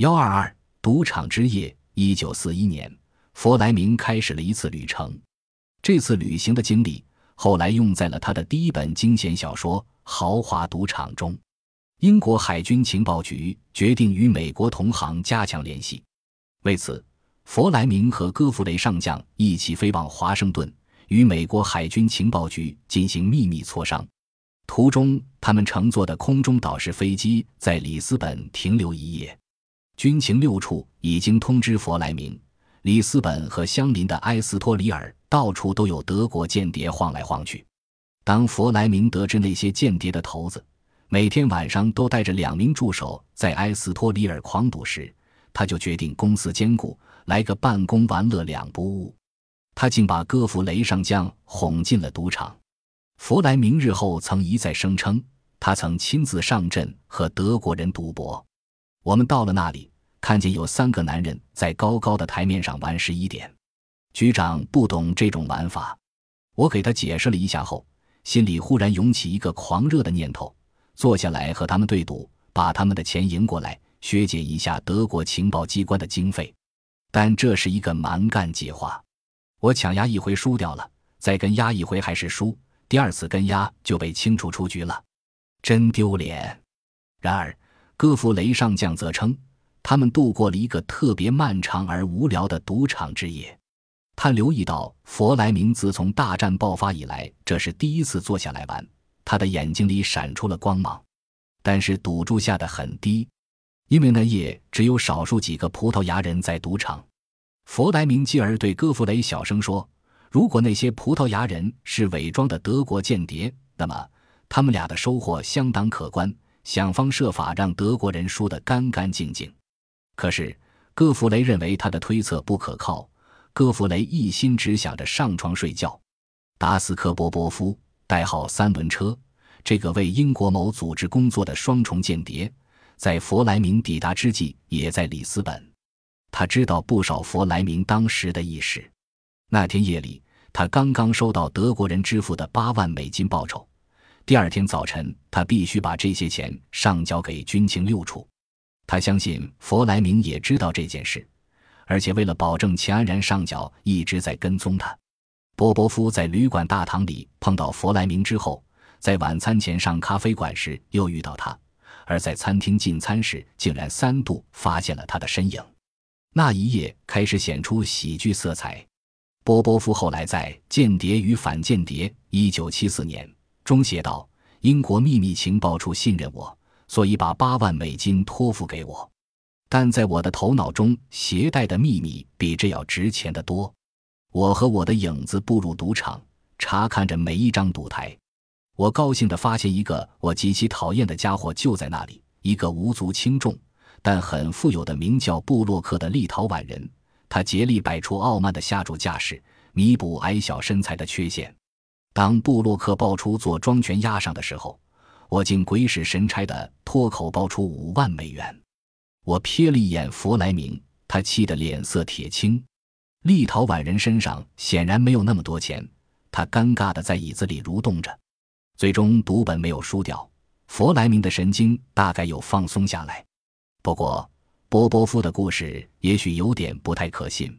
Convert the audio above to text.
幺二二赌场之夜。一九四一年，弗莱明开始了一次旅程。这次旅行的经历后来用在了他的第一本惊险小说《豪华赌场》中。英国海军情报局决定与美国同行加强联系，为此，弗莱明和戈弗雷上将一起飞往华盛顿，与美国海军情报局进行秘密磋商。途中，他们乘坐的空中导式飞机在里斯本停留一夜。军情六处已经通知弗莱明，里斯本和相邻的埃斯托里尔到处都有德国间谍晃来晃去。当弗莱明得知那些间谍的头子每天晚上都带着两名助手在埃斯托里尔狂赌时，他就决定公司兼顾，来个办公玩乐两不误。他竟把戈弗雷上将哄进了赌场。弗莱明日后曾一再声称，他曾亲自上阵和德国人赌博。我们到了那里。看见有三个男人在高高的台面上玩十一点，局长不懂这种玩法。我给他解释了一下后，心里忽然涌起一个狂热的念头：坐下来和他们对赌，把他们的钱赢过来，削减一下德国情报机关的经费。但这是一个蛮干计划。我抢押一回输掉了，再跟押一回还是输，第二次跟押就被清除出局了，真丢脸。然而，戈弗雷上将则称。他们度过了一个特别漫长而无聊的赌场之夜。他留意到弗莱明自从大战爆发以来，这是第一次坐下来玩。他的眼睛里闪出了光芒，但是赌注下的很低，因为那夜只有少数几个葡萄牙人在赌场。弗莱明继而对戈弗雷小声说：“如果那些葡萄牙人是伪装的德国间谍，那么他们俩的收获相当可观。想方设法让德国人输得干干净净。”可是，戈弗雷认为他的推测不可靠。戈弗雷一心只想着上床睡觉。达斯科波波夫，代号三轮车，这个为英国某组织工作的双重间谍，在弗莱明抵达之际也在里斯本。他知道不少弗莱明当时的意识。那天夜里，他刚刚收到德国人支付的八万美金报酬。第二天早晨，他必须把这些钱上交给军情六处。他相信弗莱明也知道这件事，而且为了保证钱安然上缴，一直在跟踪他。波波夫在旅馆大堂里碰到弗莱明之后，在晚餐前上咖啡馆时又遇到他，而在餐厅进餐时竟然三度发现了他的身影。那一夜开始显出喜剧色彩。波波夫后来在《间谍与反间谍》（1974 年）中写道：“英国秘密情报处信任我。”所以把八万美金托付给我，但在我的头脑中携带的秘密比这要值钱的多。我和我的影子步入赌场，查看着每一张赌台。我高兴地发现一个我极其讨厌的家伙就在那里，一个无足轻重但很富有的名叫布洛克的立陶宛人。他竭力摆出傲慢的下注架势，弥补矮小身材的缺陷。当布洛克爆出做庄权押上的时候。我竟鬼使神差的脱口爆出五万美元，我瞥了一眼弗莱明，他气得脸色铁青。立陶宛人身上显然没有那么多钱，他尴尬的在椅子里蠕动着。最终赌本没有输掉，弗莱明的神经大概有放松下来。不过波波夫的故事也许有点不太可信。